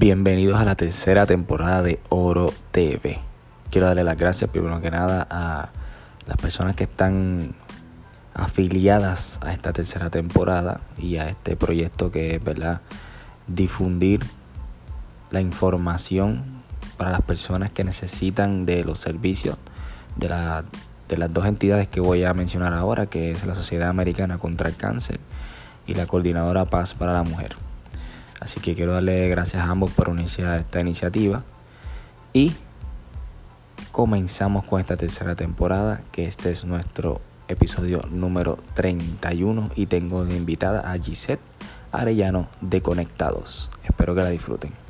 Bienvenidos a la tercera temporada de Oro TV. Quiero darle las gracias primero que nada a las personas que están afiliadas a esta tercera temporada y a este proyecto que es verdad difundir la información para las personas que necesitan de los servicios de, de las dos entidades que voy a mencionar ahora, que es la Sociedad Americana contra el Cáncer y la Coordinadora Paz para la Mujer. Así que quiero darle gracias a ambos por unirse esta iniciativa. Y comenzamos con esta tercera temporada, que este es nuestro episodio número 31 y tengo de invitada a Gisette Arellano de Conectados. Espero que la disfruten.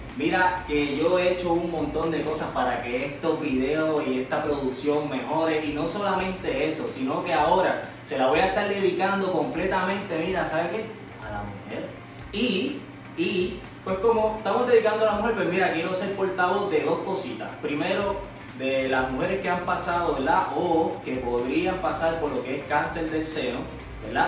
Mira que yo he hecho un montón de cosas para que estos videos y esta producción mejore y no solamente eso, sino que ahora se la voy a estar dedicando completamente, mira, ¿sabes qué? A la mujer. Y, y, pues como estamos dedicando a la mujer, pues mira, quiero ser portavoz de dos cositas. Primero, de las mujeres que han pasado, ¿verdad? O que podrían pasar por lo que es cáncer del seno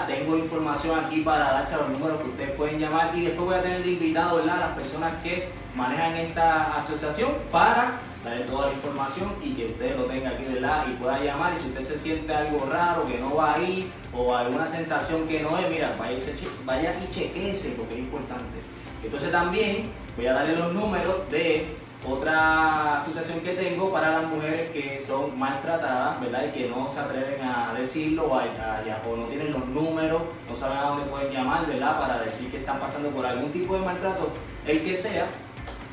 Tengo información aquí para darse los números que ustedes pueden llamar y después voy a tener de invitado, ¿verdad? Las personas que manejan esta asociación para darle toda la información y que usted lo tenga aquí. Y pueda llamar y si usted se siente algo raro, que no va ahí o alguna sensación que no es, mira, vaya, vaya y chequese porque es importante. Entonces también voy a darle los números de otra asociación que tengo para las mujeres que son maltratadas, ¿verdad? Y que no se atreven a decirlo o, o no tienen los números, no saben a dónde pueden llamar, ¿verdad? Para decir que están pasando por algún tipo de maltrato, el que sea.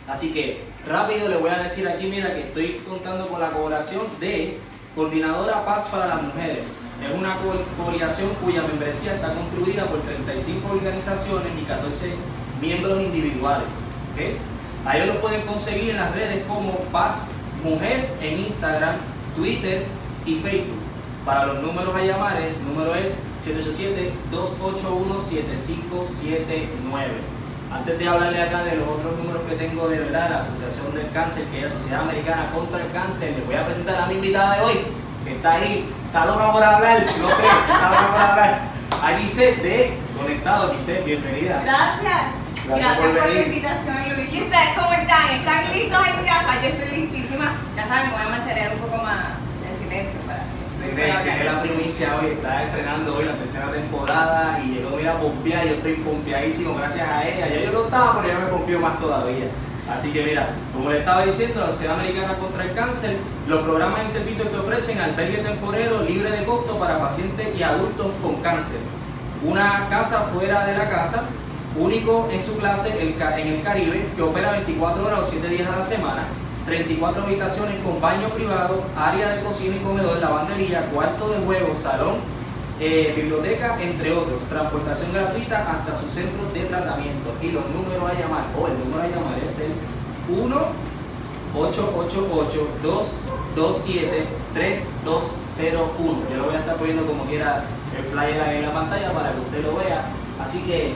Así que rápido le voy a decir aquí, mira, que estoy contando con la colaboración de Coordinadora Paz para las Mujeres. Es una coalición cuya membresía está construida por 35 organizaciones y 14 miembros individuales. ¿okay? A ellos lo pueden conseguir en las redes como Paz Mujer en Instagram, Twitter y Facebook. Para los números a llamar, el número es 787-281-7579. Antes de hablarle acá de los otros números que tengo de verdad, la Asociación del Cáncer, que es la Sociedad Americana contra el Cáncer, les voy a presentar a mi invitada de hoy, que está ahí, está loca por hablar, no sé, está loca por hablar. A Gisette de Conectado, Gisette, bienvenida. Gracias. Gracias, por, la invitación, Luis. ¿Y ustedes cómo están? ¿Están listos en casa? Yo estoy listísima. Ya saben, me voy a mantener un poco más en silencio para tiene, la primicia hoy, está estrenando hoy la tercera temporada y llegó a pompear, yo estoy pompeadísimo gracias a ella. Ya yo no estaba, pero ella me pompió más todavía. Así que mira, como le estaba diciendo, la Sociedad Americana contra el Cáncer, los programas y servicios que ofrecen albergue temporero libre de costo para pacientes y adultos con cáncer. Una casa fuera de la casa, único en su clase en el Caribe, que opera 24 horas o 7 días a la semana, 34 habitaciones con baño privado, área de cocina y comedor, lavandería, cuarto de juego, salón, eh, biblioteca, entre otros. Transportación gratuita hasta su centro de tratamiento. Y los números a llamar, o el número a llamar es el 1 888 227 3201 Yo lo voy a estar poniendo como quiera el flyer en la pantalla para que usted lo vea. Así que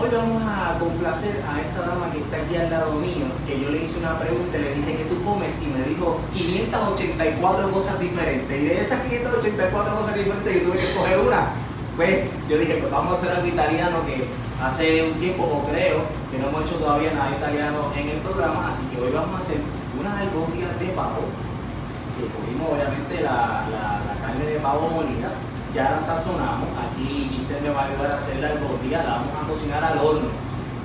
Hoy vamos a complacer a esta dama que está aquí al lado mío, que yo le hice una pregunta, le dije que tú comes y me dijo 584 cosas diferentes. Y de esas 584 cosas diferentes yo tuve que coger una. Pues yo dije, pues vamos a hacer algo italiano que hace un tiempo, o creo, que no hemos hecho todavía nada italiano en el programa, así que hoy vamos a hacer unas albóndigas de pavo, que cogimos obviamente la, la carne de pavo molida, ya la sazonamos, aquí Giselle me va a ayudar a hacer la albóndiga, la vamos a cocinar al horno.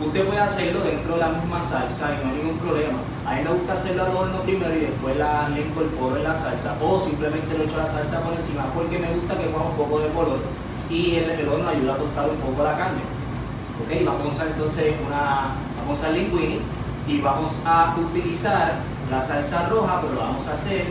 Usted puede hacerlo dentro de la misma salsa y no hay ningún problema. A mí me gusta hacerlo al horno primero y después la, le incorporo en la salsa o simplemente le echo la salsa por encima porque me gusta que coja un poco de color y el, el horno ayuda a tostar un poco la carne. Ok, vamos a usar entonces una, vamos a usar linguini y vamos a utilizar la salsa roja, pero lo vamos a hacer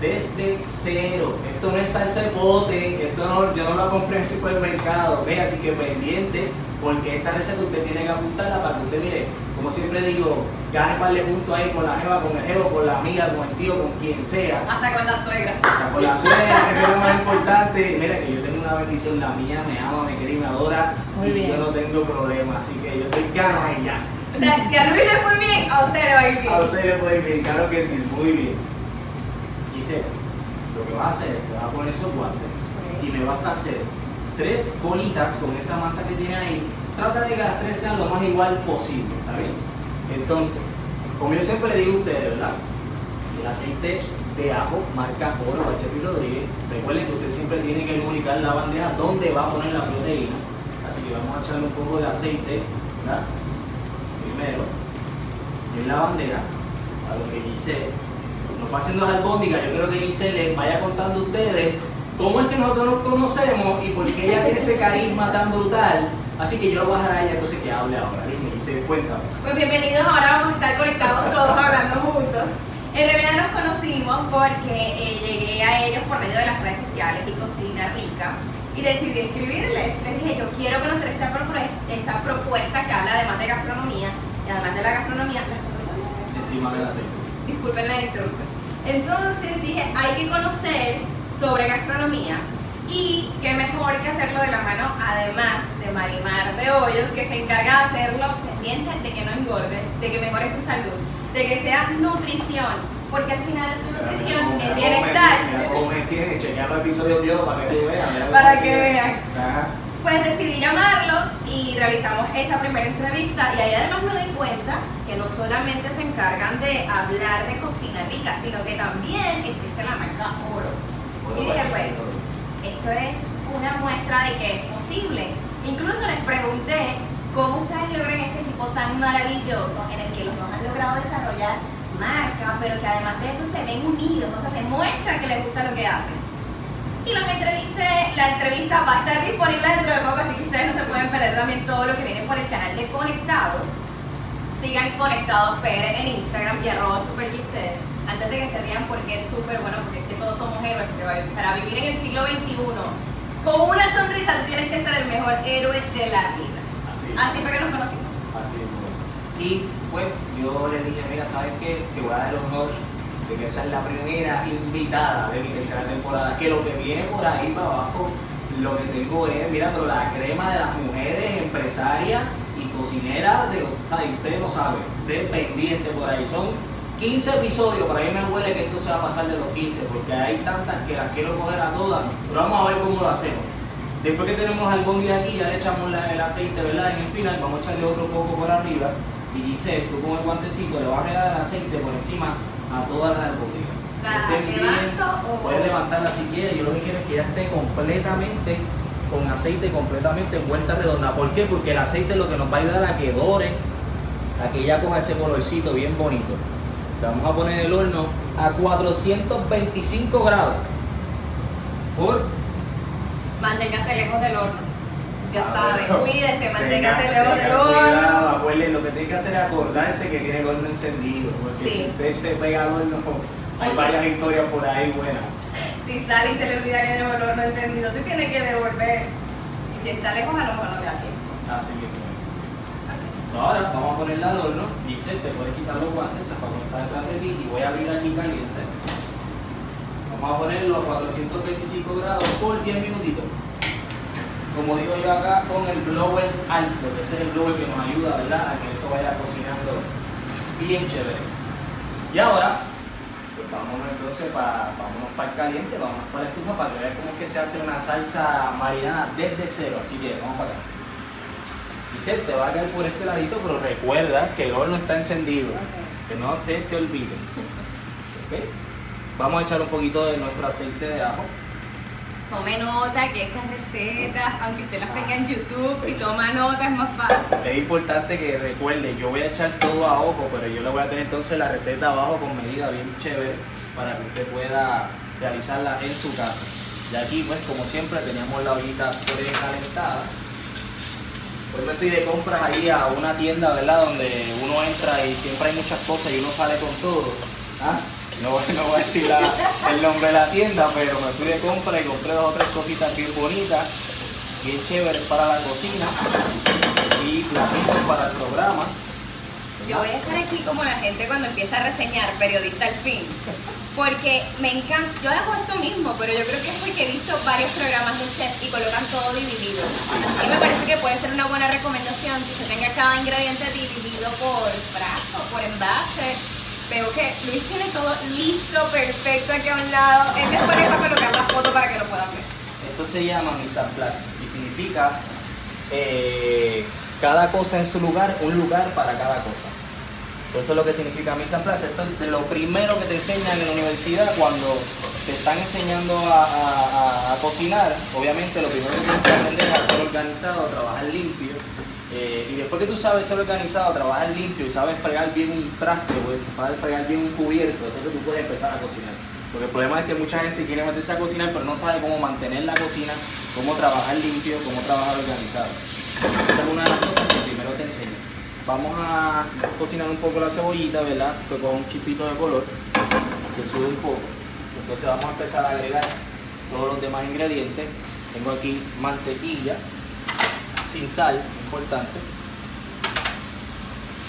desde cero. Esto no es salsa de esto no, yo no lo compré en el supermercado, ¿ve? así que pendiente, porque esta receta usted tiene que apuntarla para que usted mire, como siempre digo, gane par de puntos ahí con la jeva, con el jevo, con la amiga, con el tío, con quien sea. Hasta con la suegra. Hasta con la suegra, que es lo más importante. Mira que yo tengo una bendición, la mía me ama, me quiere y me adora, y yo no tengo problema, así que yo estoy gano a ella. O sea, si a Luis le fue bien, a usted le va a ir bien. A usted le puede ir bien, claro que sí, muy bien lo que vas a hacer es te vas a poner esos guantes y me vas a hacer tres bolitas con esa masa que tiene ahí. Trata de que las tres sean lo más igual posible, ¿está bien? Entonces, como yo siempre le digo a ustedes, ¿verdad? El aceite de ajo marca Oro Chepi Rodríguez. Recuerden que usted siempre tiene que comunicar la bandeja donde va a poner la proteína. Así que vamos a echarle un poco de aceite, ¿verdad? Primero, en la bandeja, a lo que dice nos haciendo las albóndigas, yo creo que Giselle les vaya contando a ustedes cómo es que nosotros nos conocemos y por qué ella tiene ese carisma tan brutal. Así que yo lo voy a dejar a ella entonces que hable ahora. Giselle, cuéntame. Pues bienvenidos, ahora vamos a estar conectados todos hablando juntos. En realidad nos conocimos porque eh, llegué a ellos por medio de las redes sociales y Cocina Rica y decidí escribirles. Les dije, yo quiero conocer esta, esta propuesta que habla además de gastronomía y además de la gastronomía, Encima del aceite. Disculpen la introducción. Entonces dije, hay que conocer sobre gastronomía y qué mejor que hacerlo de la mano, además de Marimar de Hoyos, que se encarga de hacerlo pendiente de que no engordes, de que mejores tu salud, de que sea nutrición, porque al final tu nutrición es bienestar. Para que vean. Pues decidí llamarlos y realizamos esa primera entrevista y ahí además me doy cuenta que no solamente se encargan de hablar de cocina rica, sino que también existe la marca Oro. Y dije, bueno, esto es una muestra de que es posible. Incluso les pregunté cómo ustedes logran este tipo tan maravilloso en el que los dos han logrado desarrollar marca, pero que además de eso se ven unidos, o sea, se muestra que les gusta lo que hacen. Y los entrevisté, la entrevista va a estar disponible dentro de poco, así que ustedes no se pueden perder también todo lo que viene por el canal de Conectados. Sigan Conectados PR en Instagram y arroba Super Antes de que se rían porque es súper bueno, porque es que todos somos héroes, para vivir en el siglo XXI, con una sonrisa tienes que ser el mejor héroe de la vida. Así, así fue que nos conocimos. Así es. Y pues yo le dije, mira, ¿sabes qué? Te voy a dar el honor que esa es la primera invitada de mi tercera temporada, que lo que viene por ahí para abajo, lo que tengo es, mira, pero la crema de las mujeres empresarias y cocineras de, ay, usted no sabe, dependiente por ahí. Son 15 episodios, para mí me huele que esto se va a pasar de los 15, porque hay tantas que las quiero coger a todas, pero vamos a ver cómo lo hacemos. Después que tenemos albóndiga aquí, ya le echamos el aceite, ¿verdad? En el final, vamos a echarle otro poco por arriba. Y dice, tú con el guantecito le vas a regar el aceite por encima a todas las albóndigas. ¿La o...? Puedes levantarla si quieres. Yo lo que quiero es que ya esté completamente con aceite completamente envuelta redonda. ¿Por qué? Porque el aceite es lo que nos va a ayudar a que dore, a que ya coja ese colorcito bien bonito. Le vamos a poner el horno a 425 grados. Por manténgase lejos del horno. Ya sabes, cuídese, manténgase lejos del horno. lo que tiene que hacer es acordarse que tiene el horno encendido, porque si usted se pega al horno, hay varias historias por ahí buenas. Si sale y se le olvida que dejó el horno encendido, se tiene que devolver. Y si está lejos, a lo mejor no le da tiempo. Así mismo. ahora vamos a ponerla al horno. Dice, te puedes quitar los guantes, para está detrás de ti y voy a abrir aquí caliente. Vamos a ponerlo a 425 grados por 10 minutitos. Como digo yo acá, con el blower alto, que ese es el blower que nos ayuda, ¿verdad? A que eso vaya cocinando bien chévere. Y ahora, pues vámonos entonces para, vámonos para el caliente, vámonos para la estufa para que vean cómo es que se hace una salsa marinada desde cero. Así que vamos para acá. Dice, te va a caer por este ladito, pero recuerda que el horno está encendido. Que no se te olvide. Vamos a echar un poquito de nuestro aceite de ajo. Tome nota que estas recetas, aunque usted las tenga en YouTube, si toma nota es más fácil. Es importante que recuerde, yo voy a echar todo a ojo, pero yo le voy a tener entonces la receta abajo con medida bien chévere para que usted pueda realizarla en su casa. Y aquí pues como siempre teníamos la ollita precalentada. Hoy me fui de compras ahí a una tienda, ¿verdad? Donde uno entra y siempre hay muchas cosas y uno sale con todo. ¿Ah? No, voy a decir el nombre de la tienda, pero me fui de compra y compré dos o tres cositas bien bonitas, bien chéveres para la cocina y platitos para el programa. Yo voy a estar aquí como la gente cuando empieza a reseñar, periodista al fin. Porque me encanta, yo hago esto mismo, pero yo creo que es porque he visto varios programas de chef y colocan todo dividido. Y me parece que puede ser una buena recomendación que se tenga cada ingrediente dividido por frasco, por envase veo que Luis tiene todo listo, perfecto aquí a un lado. Es mejor a colocar la foto para que lo puedan ver. Esto se llama place y significa eh, cada cosa en su lugar, un lugar para cada cosa. Eso es lo que significa mise en place. Esto es lo primero que te enseñan en la universidad cuando te están enseñando a, cocinar. Obviamente lo primero que tienes que es a ser organizado, a trabajar limpio eh, y después que tú sabes ser organizado, trabajar limpio y sabes fregar bien un traste, pues sabes fregar bien un cubierto, entonces tú puedes empezar a cocinar. Porque el problema es que mucha gente quiere meterse a cocinar, pero no sabe cómo mantener la cocina, cómo trabajar limpio, cómo trabajar organizado. Esa es una de las cosas que primero te enseño. Vamos a cocinar un poco la cebollita, ¿verdad? con un chipito de color, que sube un poco. Entonces vamos a empezar a agregar todos los demás ingredientes. Tengo aquí mantequilla, sin sal, importante.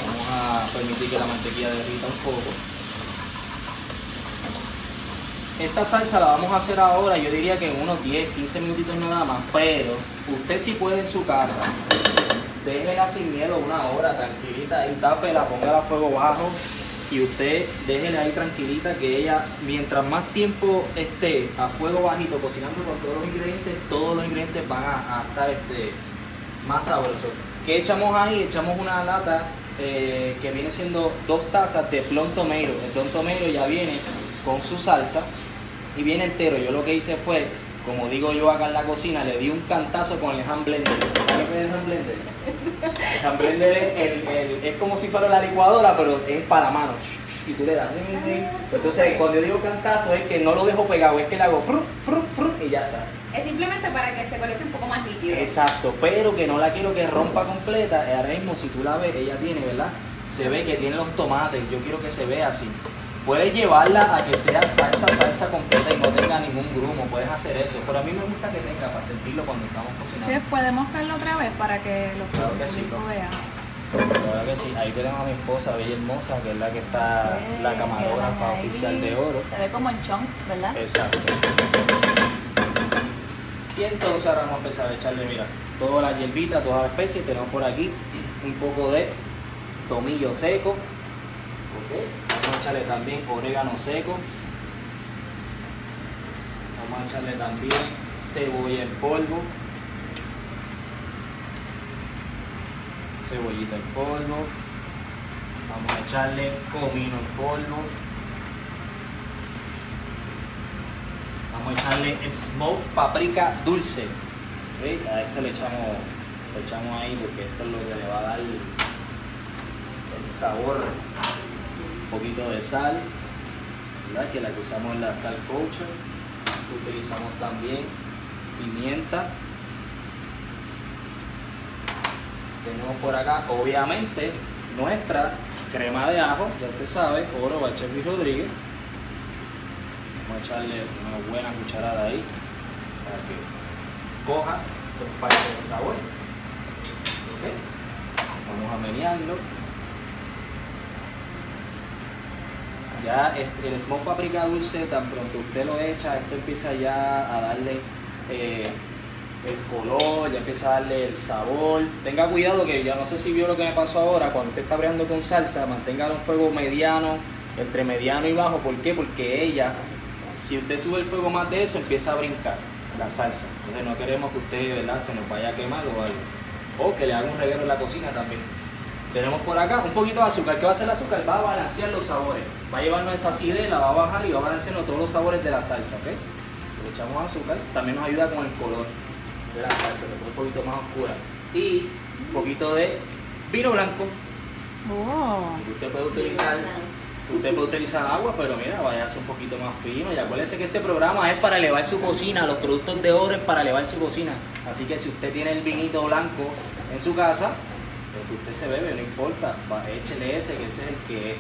Vamos a permitir que la mantequilla derrita un poco. Esta salsa la vamos a hacer ahora, yo diría que en unos 10, 15 minutitos nada más, pero usted si puede en su casa, déjela sin miedo una hora, tranquilita, y tápela, póngala a fuego bajo y usted déjela ahí tranquilita que ella, mientras más tiempo esté a fuego bajito cocinando con todos los ingredientes, todos los ingredientes van a, a estar este, más sabroso. ¿Qué echamos ahí? Echamos una lata eh, que viene siendo dos tazas de plon tomero. El plon tomero ya viene con su salsa y viene entero. Yo lo que hice fue, como digo yo acá en la cocina, le di un cantazo con el hand blender. ¿Sabes qué es el hand blender? El hand blender es, como si fuera la licuadora, pero es para manos. Y tú le das. Entonces, cuando yo digo cantazo, es que no lo dejo pegado, es que le hago y ya está. Es simplemente para que se coloque un poco más líquido. Exacto, pero que no la quiero que rompa completa. Ahora mismo, si tú la ves, ella tiene, ¿verdad? Se ve que tiene los tomates. Yo quiero que se vea así. Puedes llevarla a que sea salsa, salsa completa y no tenga ningún grumo. Puedes hacer eso. Pero a mí me gusta que tenga para sentirlo cuando estamos cocinando. Chef, ¿podemos verlo otra vez para que los claro que sí. vean? Claro que sí. Ahí tenemos a mi esposa, Bella Hermosa, que es la que está, la camarógrafa oficial de oro. Se ve como en chunks, ¿verdad? Exacto. Y entonces ahora vamos a empezar a echarle, mira, toda la hierbita, todas las especies. Tenemos por aquí un poco de tomillo seco. Vamos a echarle también orégano seco. Vamos a echarle también cebolla en polvo. Cebollita en polvo. Vamos a echarle comino en polvo. Vamos a echarle smoke paprika dulce. A este le echamos, le echamos ahí porque esto es lo que le va a dar el sabor. Un poquito de sal, ¿verdad? que la que usamos en la sal kosher. Utilizamos también pimienta. Tenemos por acá, obviamente, nuestra crema de ajo, ya usted sabe, Oro Bachevi Rodríguez. Vamos a echarle una buena cucharada ahí para que coja dos partes del sabor. Vamos a menearlo. Ya el smoke paprika dulce, tan pronto usted lo echa, esto empieza ya a darle eh, el color, ya empieza a darle el sabor. Tenga cuidado que ya no sé si vio lo que me pasó ahora, cuando usted está abriendo con salsa, mantenga un fuego mediano, entre mediano y bajo. ¿Por qué? Porque ella, si usted sube el fuego más de eso, empieza a brincar la salsa. Entonces no queremos que usted ¿verdad? se nos vaya a quemar o algo. O que le haga un reguero en la cocina también. Tenemos por acá un poquito de azúcar. ¿Qué va a hacer el azúcar? Va a balancear los sabores. Va a llevarnos esa acidez, la va a bajar y va a balancear todos los sabores de la salsa. ¿ok? Le echamos azúcar. También nos ayuda con el color de la salsa, que es un poquito más oscura. Y un poquito de vino blanco. Oh. Usted puede utilizar Usted puede utilizar agua, pero mira, ser un poquito más fino. Y acuérdese que este programa es para elevar su cocina, los productos de oro es para elevar su cocina. Así que si usted tiene el vinito blanco en su casa, lo que usted se bebe, no importa, va, échele ese, que ese es el que es.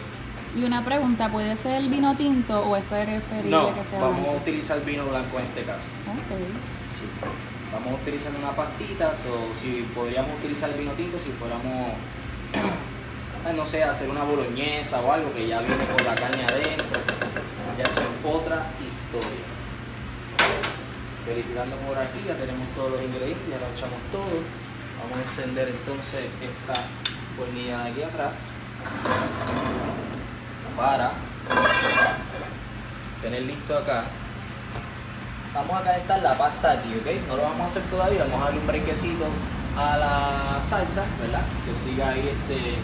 Y una pregunta, ¿puede ser vino tinto o es preferible No, que sea vamos a utilizar vino blanco en este caso. Ok. Sí. Vamos a utilizar una pastita, o si podríamos utilizar el vino tinto si fuéramos, no sé, hacer una boloñesa o algo que ya viene con la carne adentro. Ya es otra historia. Verificando por aquí, ya tenemos todos los ingredientes, ya lo echamos todo. Vamos a encender entonces esta hornilla de aquí atrás para tener listo acá vamos a calentar la pasta aquí, ¿ok? No lo vamos a hacer todavía, vamos a darle un brequecito a la salsa, ¿verdad? Que siga ahí este,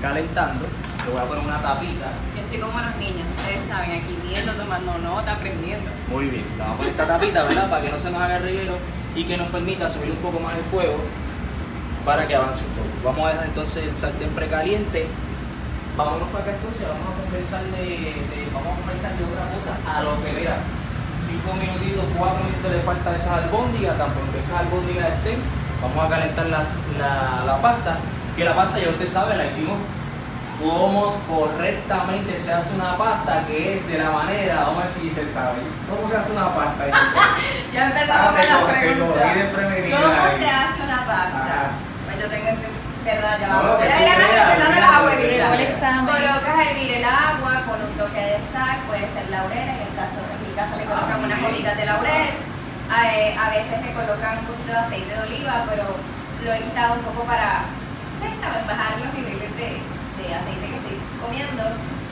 calentando. Le voy a poner una tapita. Yo estoy como los niños, ustedes saben, aquí viendo, tomando nota, aprendiendo. Muy bien, le vamos a poner esta tapita, ¿verdad? Para que no se nos haga el reguero y que nos permita subir un poco más el fuego para que avance un poco. Vamos a dejar entonces el sartén precaliente. Vámonos para acá entonces, vamos a conversar de, de- vamos a conversar de otra cosa a lo que vea. Cinco minutitos, cuatro minutos le falta esas albóndigas, tan pronto esas albóndigas estén, vamos a calentar las- la, la pasta, que la pasta ya usted sabe, la hicimos cómo correctamente se hace una pasta, que es de la manera, vamos a ver si se sabe, cómo se hace una pasta. Ya empezamos Ah, con cogí desprevenida ¿Cómo se hace una pasta? Pues yo tengo verdad, ya vamos. lo que Voy a tú ir a la receta de las abuelitas. Colocas a hervir el agua con un toque de sal, puede ser laurel, en el caso, en mi caso le Ah, colocan unas bien. hojitas de laurel. Eh, a veces le colocan un poquito de aceite de oliva, pero lo he quitado un poco para, ustedes saben, bajar los niveles de, de aceite que estoy comiendo.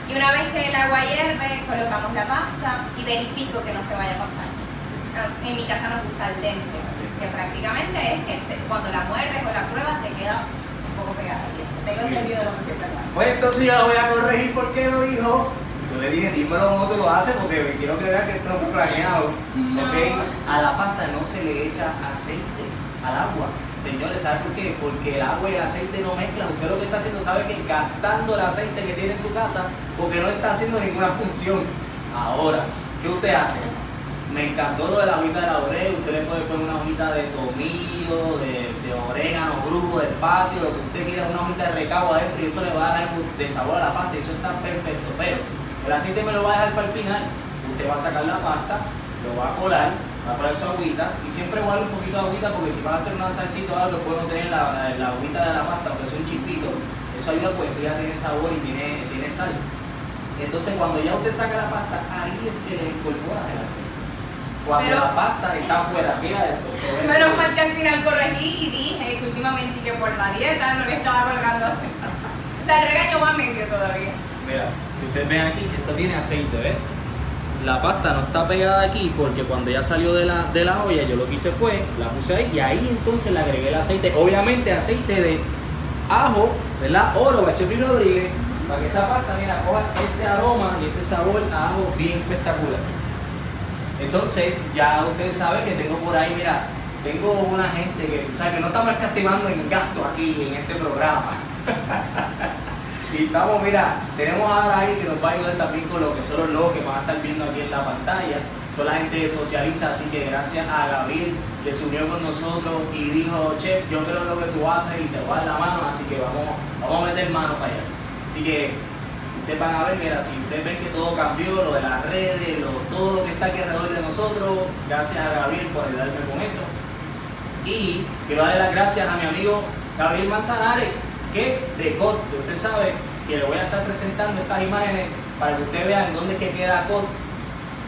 Y una vez que el agua hierve, colocamos la pasta y verifico que no se vaya a pasar. Ah, En mi casa nos gusta el dente, que prácticamente es que cuando la muerdes o la pruebas se queda un poco pegada. Tengo entendido, es. Pues entonces yo la voy a corregir porque lo dijo. Yo le dije, dímelo cómo tú lo haces porque quiero que vean que esto fue planeado. No. ¿ok? A la pasta no se le echa aceite al agua. Señores, ¿sabe por qué? Porque el agua y el aceite no mezclan. Usted lo que está haciendo, sabe que gastando el aceite que tiene en su casa porque no está haciendo ninguna función. Ahora, ¿qué usted hace? Me encantó lo de la hojita de laurel. Usted le puede poner una hojita de tomillo, de, orégano, brujo, del patio, lo que usted quiera, una hojita de recabo adentro y eso le va a dar algo de sabor a la pasta eso está perfecto. Pero el aceite me lo va a dejar para el final. Usted va a sacar la pasta, lo va a colar, va a poner su agüita y siempre guarda un poquito de agüita porque si va a hacer una salsita o algo puede no tener la, la, la agüita de la pasta porque es un chispito. Eso ayuda porque eso ya tiene sabor y tiene, tiene sal. Entonces cuando ya usted saca la pasta, ahí es que le incorpora el aceite. Cuando Pero- la pasta está afuera, mira esto. Menos mal que al final corregí y dije que últimamente que por la dieta no le estaba colgando aceite. O sea, el regaño va medio todavía. Mira, si ustedes ven aquí, esto tiene aceite, ¿ves? La pasta no está pegada aquí porque cuando ya salió de la, de la olla, yo lo que hice fue, la puse ahí y ahí entonces le agregué el aceite. Obviamente aceite de ajo, ¿verdad? Oro, Bachepri Rodríguez, para que esa pasta, mira, coja ese aroma y ese sabor a ajo bien espectacular. Entonces, ya ustedes saben que tengo por ahí, mira, tengo una gente que, o sea, que no estamos escatimando en gasto aquí en este programa. y estamos, mira, tenemos ahora alguien que nos va a ayudar también con lo que son los logos que van a estar viendo aquí en la pantalla. Son la gente de Socializa, así que gracias a Gabriel que se unió con nosotros y dijo, che, yo creo lo que tú haces y te voy a dar la mano, así que vamos, vamos a meter mano para allá. Así que ustedes van a ver, mira, si ustedes ven que todo cambió, lo de las redes, lo- todo lo que está aquí alrededor de nosotros, gracias a Gabriel por ayudarme con eso. Y quiero darle las gracias a mi amigo Gabriel Manzanares, que de que usted sabe que le voy a estar presentando estas imágenes para que usted vea en dónde es que queda COD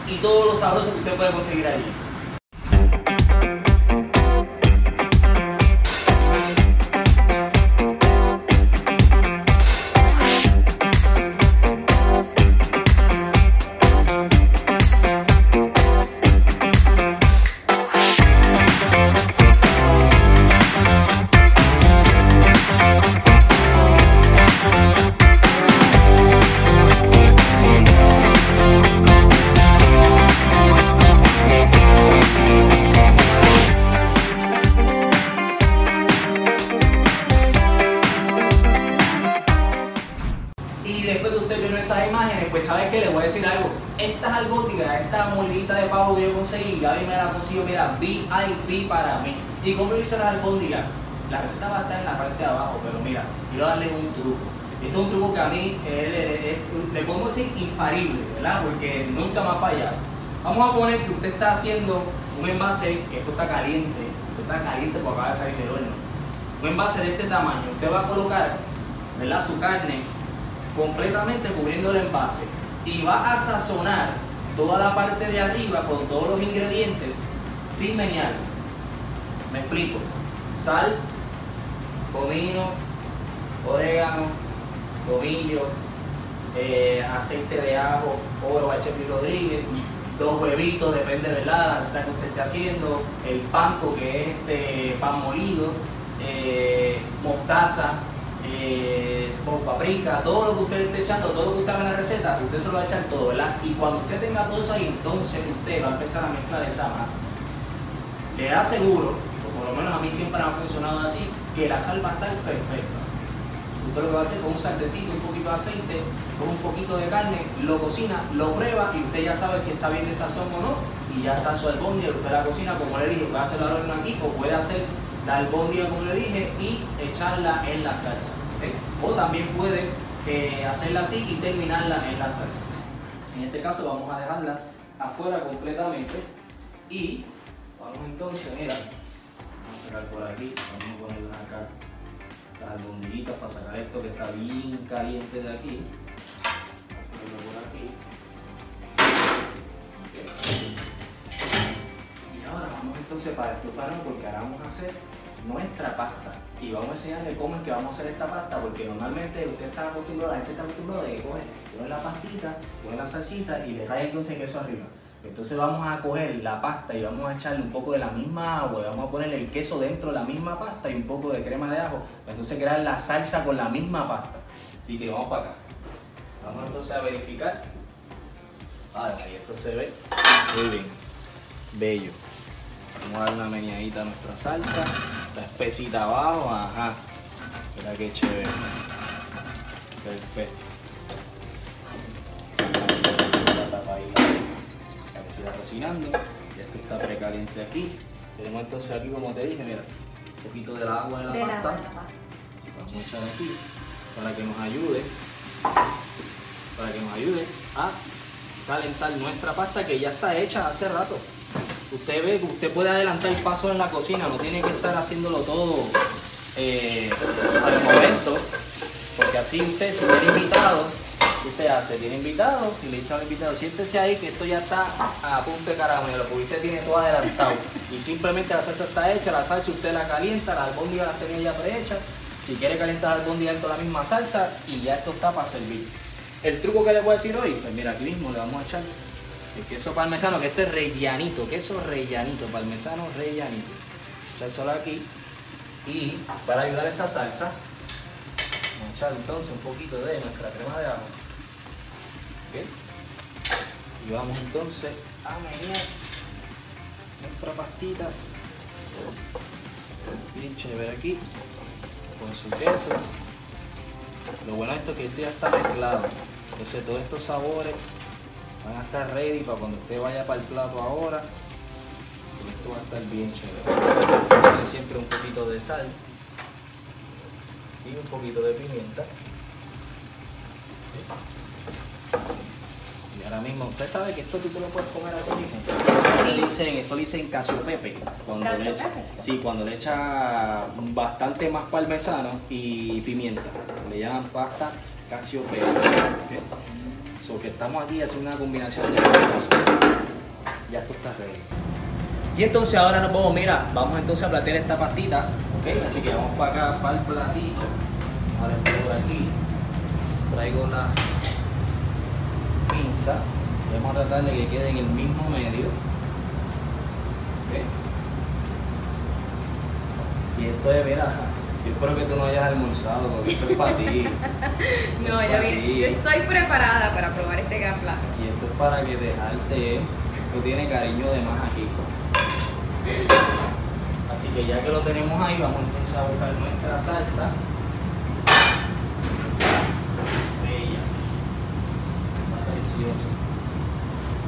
y todo lo sabroso que usted puede conseguir allí. VIP para mí. ¿Y cómo hice la albóndiga? La receta va a estar en la parte de abajo, pero mira, quiero darles un truco. Esto es un truco que a mí le podemos decir infalible, ¿verdad? Porque nunca me ha fallado. Vamos a poner que usted está haciendo un envase, esto está caliente, esto está caliente porque acaba de salir del horno. Un envase de este tamaño, usted va a colocar ¿verdad? su carne completamente cubriendo el envase y va a sazonar toda la parte de arriba con todos los ingredientes sin meñar. Me explico. Sal, comino, orégano, tomillo, eh, aceite de ajo, oro Chepi Rodríguez, dos huevitos, depende de la receta que usted esté haciendo, el panco que es este pan molido, eh, mostaza, eh, paprika, todo lo que usted esté echando, todo lo que usted haga en la receta, usted se lo va a echar todo, ¿verdad? Y cuando usted tenga todo eso ahí, entonces usted va a empezar a mezclar esa masa. Le aseguro, lo menos a mí siempre ha funcionado así, que la sal va a estar perfecta. Usted lo que va a hacer con un saldecito, un poquito de aceite, con un poquito de carne, lo cocina, lo prueba y usted ya sabe si está bien de sazón o no. Y ya está su albóndiga, usted la cocina como le dije, puede hacerlo al horno aquí o puede hacer la albóndiga como le dije y echarla en la salsa. O también puede eh, hacerla así y terminarla en la salsa. En este caso vamos a dejarla afuera completamente y vamos entonces, mira, sacar por aquí, vamos a ponerla acá las albondiguitas para sacar esto que está bien caliente de aquí. Y ahora vamos entonces para estufarnos porque ahora vamos a hacer nuestra pasta y vamos a enseñarle cómo es que vamos a hacer esta pasta porque normalmente usted está acostumbrado, la gente está acostumbrada de que coge, la pastita, pone la salsita y le raya entonces queso arriba. Entonces vamos a coger la pasta y vamos a echarle un poco de la misma agua, vamos a ponerle el queso dentro de la misma pasta y un poco de crema de ajo, entonces crear la salsa con la misma pasta. Así que vamos para acá. Vamos entonces a verificar. Ah, ahí esto se ve muy bien, bello. Vamos a dar una meñadita a nuestra salsa. La espesita abajo, ajá. Mira qué chévere. Perfecto. Siga cocinando. Esto está precaliente aquí. Tenemos entonces aquí, como te dije, mira, un poquito del agua de la, pasta. Vamos a echar aquí para que nos ayude. Para que nos ayude a calentar nuestra pasta que ya está hecha hace rato usted ve que usted puede adelantar el paso en la cocina, no tiene que estar haciéndolo todo eh, al momento, porque así usted, si tiene invitado, usted hace, tiene invitado y le dice al invitado, siéntese ahí que esto ya está a punto de caramelo, porque usted tiene todo adelantado y simplemente la salsa está hecha, la salsa usted la calienta, las albóndigas las tenía ya prehechas, si quiere calentar la albóndiga dentro de la misma salsa y ya esto está para servir. El truco que le voy a decir hoy, pues mira, aquí mismo le vamos a echar el queso parmesano, que este es rellanito, queso rellanito, parmesano rellanito. solo aquí. Y para ayudar a esa salsa, vamos a echar entonces un poquito de nuestra crema de ajo. Y vamos entonces a menear nuestra pastita. Bien chévere aquí, con su queso. Lo bueno de esto es que esto ya está mezclado. Entonces todos estos sabores van a estar ready para cuando usted vaya para el plato ahora. Esto va a estar bien chévere. siempre un poquito de sal y un poquito de pimienta. Y ahora mismo, usted sabe que esto tú te lo puedes comer así mismo. Dicen, esto le dicen pepe. Cuando le echa, sí, cuando le echa bastante más parmesano y pimienta. Le llaman pasta casio pepe que estamos aquí es una combinación de cosas. Ya esto está ready. Y entonces ahora nos vamos, mira, vamos entonces a platear esta pastita, ¿ok? Así que vamos para acá, para el platito. Ahora por aquí. Traigo la pinza. Vamos a tratar de que quede en el mismo medio. Y esto es, mira, yo espero que tú no hayas almorzado, porque esto es para ti. no, ya vi, estoy preparada para probar este gran plato. Y esto es para que dejarte, esto tiene cariño de más aquí. Así que ya que lo tenemos ahí, vamos entonces a buscar nuestra salsa. Bella. Está preciosa.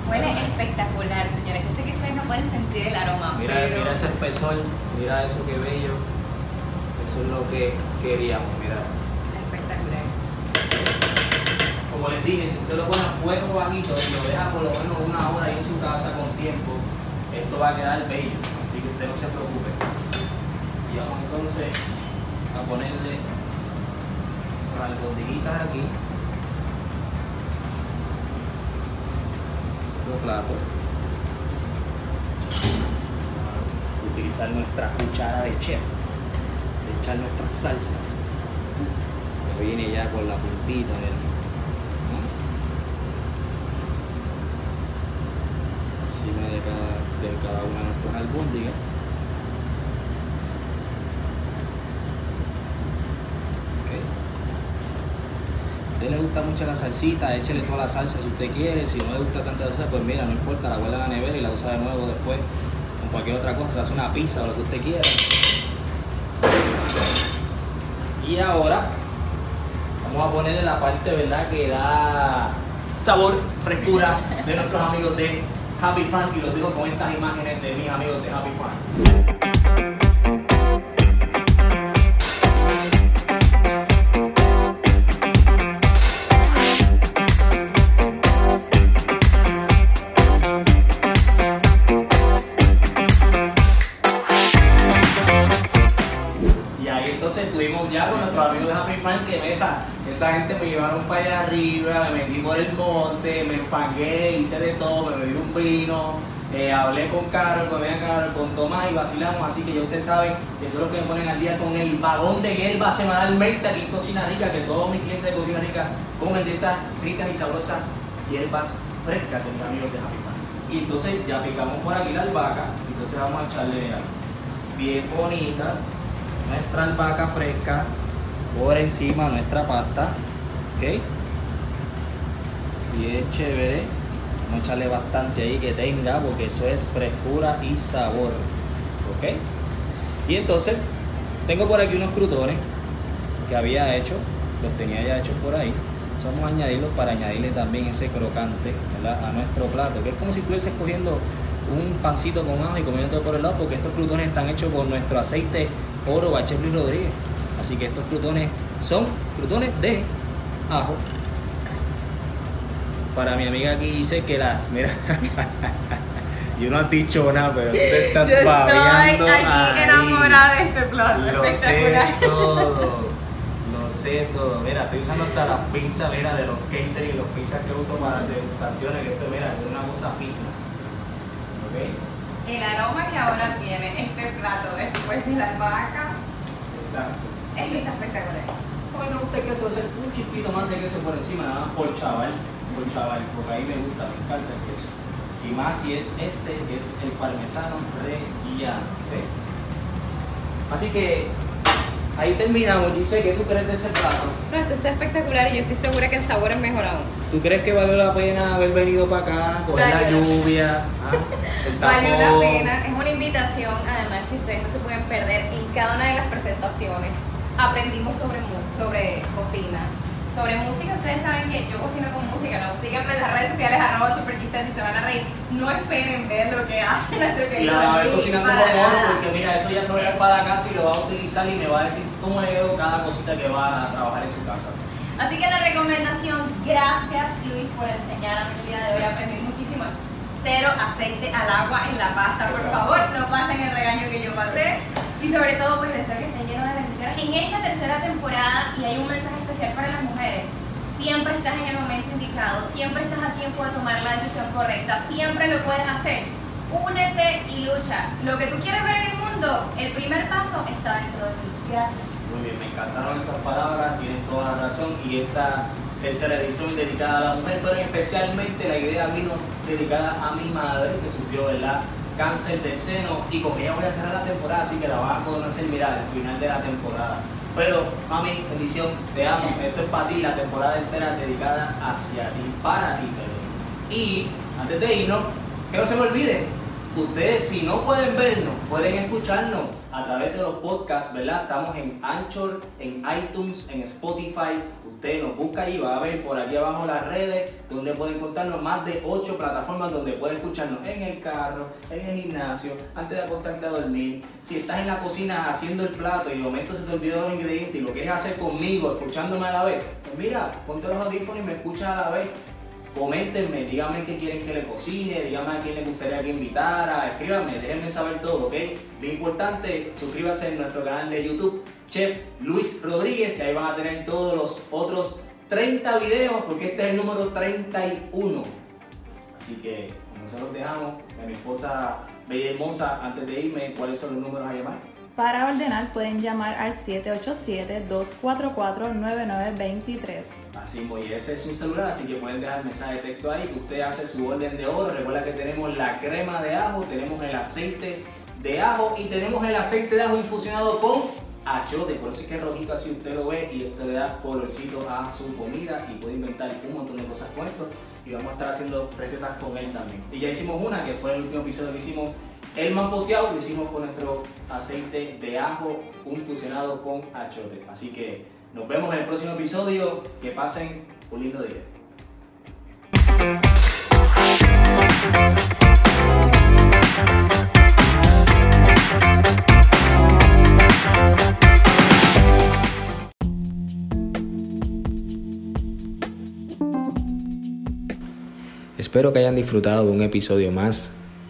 Huele espectacular, señores. Yo sé que ustedes no pueden sentir el aroma. Mira, pero... mira ese espesor, mira eso que bello. Eso es lo que queríamos, mira. Espectacular. Como les dije, si usted lo pone a fuego bajito y lo deja por lo menos una hora ahí en su casa con tiempo, esto va a quedar bello. Así que usted no se preocupe. Y vamos entonces a ponerle las albondiguitas aquí. Otro plato. Utilizar nuestra cuchara de chef. Echar nuestras salsas. Que viene ya con la puntita del. Encima de cada, de cada una de nuestras albóndigas. Usted le gusta mucho la salsita, échele toda la salsa si usted quiere. Si no le gusta tanta salsa, pues mira, no importa, la guarda en la y la usa de nuevo después con cualquier otra cosa. Se hace una pizza o lo que usted quiera. Y ahora vamos a ponerle la parte, ¿verdad? Que da sabor, frescura de nuestros amigos de Happy Farm. Y los digo con estas imágenes de mis amigos de Happy Farm. El monte, me enfangué, hice de todo, me bebí un vino, eh, hablé con Carol, con Carol, con Tomás y vacilamos, así que ya ustedes saben que eso es lo que me ponen al día con el vagón de hierba semanalmente aquí en Cocina Rica, que todos mis clientes de Cocina Rica comen de esas ricas y sabrosas hierbas frescas de mis amigos de Happy. Y entonces ya picamos por aquí la albahaca, entonces vamos a echarle bien bonita nuestra albahaca fresca por encima de nuestra pasta. ¿Ok? Bien chévere. Vamos a echarle bastante ahí que tenga porque eso es frescura y sabor. ¿Ok? Y entonces tengo por aquí unos crutones que había hecho, los tenía ya hechos por ahí. Vamos a añadirlos para añadirle también ese crocante a nuestro plato, que es como si estuviese cogiendo un pancito con ajo y comiendo por el lado, porque estos crutones están hechos con nuestro aceite oro Bache Luis Rodríguez. Así que estos crutones son crutones de ajo. Para mi amiga aquí dice que las, mira, yo no has dicho nada, pero tú te estás Yo estoy aquí ahí. enamorada de este plato. Lo sé espectacular. todo, lo sé todo. Mira, estoy usando hasta las pinzas, mira, de los catering, los pinzas que uso para degustaciones, que esto, mira, es una cosa business. ¿Ok? El aroma que ahora tiene este plato después de la albahaca, Exacto. eso está espectacular. A mí me gusta el queso, hacer un chispito más de queso por encima, nada más por chaval, por chaval, porque ahí me gusta, me encanta el queso. Y más si es este, que es el parmesano. ¿ok? Así que ahí terminamos, Gise, ¿qué tú crees de ese plato? No, esto está espectacular y yo estoy segura que el sabor es mejor aún. ¿Tú crees que valió la pena haber venido para acá, coger la lluvia, ah, el Valió la tapón? pena, es una invitación, además que ustedes no se pueden perder en cada una de las presentaciones. Aprendimos sobre, sobre cocina, sobre música. Ustedes saben que yo cocino con música, ¿no? Síganme en las redes sociales, arroba superquisas y se van a reír. No esperen ver lo que hace nuestro Y querido la va a ver cocinando con porque mira, eso ya se va a ir para casa y lo va a utilizar y me va a decir cómo le quedó cada cosita que va a trabajar en su casa. Así que la recomendación, gracias Luis por enseñarme el día de hoy, aprendí muchísimo. Cero aceite al agua en la pasta, por favor, no pasen el regaño que yo pasé. Y sobre todo, pues deseo que esté lleno de bendiciones. En esta tercera temporada, y hay un mensaje especial para las mujeres, siempre estás en el momento indicado, siempre estás a tiempo de tomar la decisión correcta, siempre lo puedes hacer. Únete y lucha. Lo que tú quieres ver en el mundo, el primer paso está dentro de ti. Gracias. Muy bien, me encantaron esas palabras, tienes toda la razón y esta tercera edición dedicada a la mujer, pero especialmente la idea vino dedicada a mi madre que sufrió ¿verdad? Cáncer del seno y con ella voy a cerrar la temporada, así que la van a conocer, mira, al final de la temporada. Pero, mami, bendición, te amo, esto es para ti, la temporada entera dedicada hacia ti, para ti, bebé. Y antes de irnos, que no se me olvide, ustedes si no pueden vernos, pueden escucharnos a través de los podcasts, ¿verdad? Estamos en Anchor, en iTunes, en Spotify. Usted nos busca y va a ver por aquí abajo las redes donde puede encontrarnos más de 8 plataformas donde puede escucharnos en el carro, en el gimnasio, antes de acostarte a dormir. Si estás en la cocina haciendo el plato y de momento se te olvidó los ingredientes y lo quieres hacer conmigo, escuchándome a la vez, pues mira, ponte los audífonos y me escuchas a la vez. Coméntenme, díganme qué quieren que le cocine, díganme a quién le gustaría que invitara, escríbanme, déjenme saber todo, ¿ok? Bien importante, suscríbase en nuestro canal de YouTube, Chef Luis Rodríguez, que ahí van a tener todos los otros 30 videos, porque este es el número 31. Así que, como se los dejamos, a mi esposa bella hermosa, antes de irme, ¿cuáles son los números a llamar? Para ordenar pueden llamar al 787-244-9923. Así y ese es su celular, así que pueden dejar mensaje de texto ahí, usted hace su orden de oro. Recuerda que tenemos la crema de ajo, tenemos el aceite de ajo y tenemos el aceite de ajo infusionado con achote. Por eso es que es rojito así usted lo ve y esto le da colorcito a su comida y puede inventar un montón de cosas con esto. Y vamos a estar haciendo recetas con él también. Y ya hicimos una, que fue el último episodio que hicimos el mampoteado lo hicimos con nuestro aceite de ajo, un fusionado con achote. Así que nos vemos en el próximo episodio. Que pasen un lindo día. Espero que hayan disfrutado de un episodio más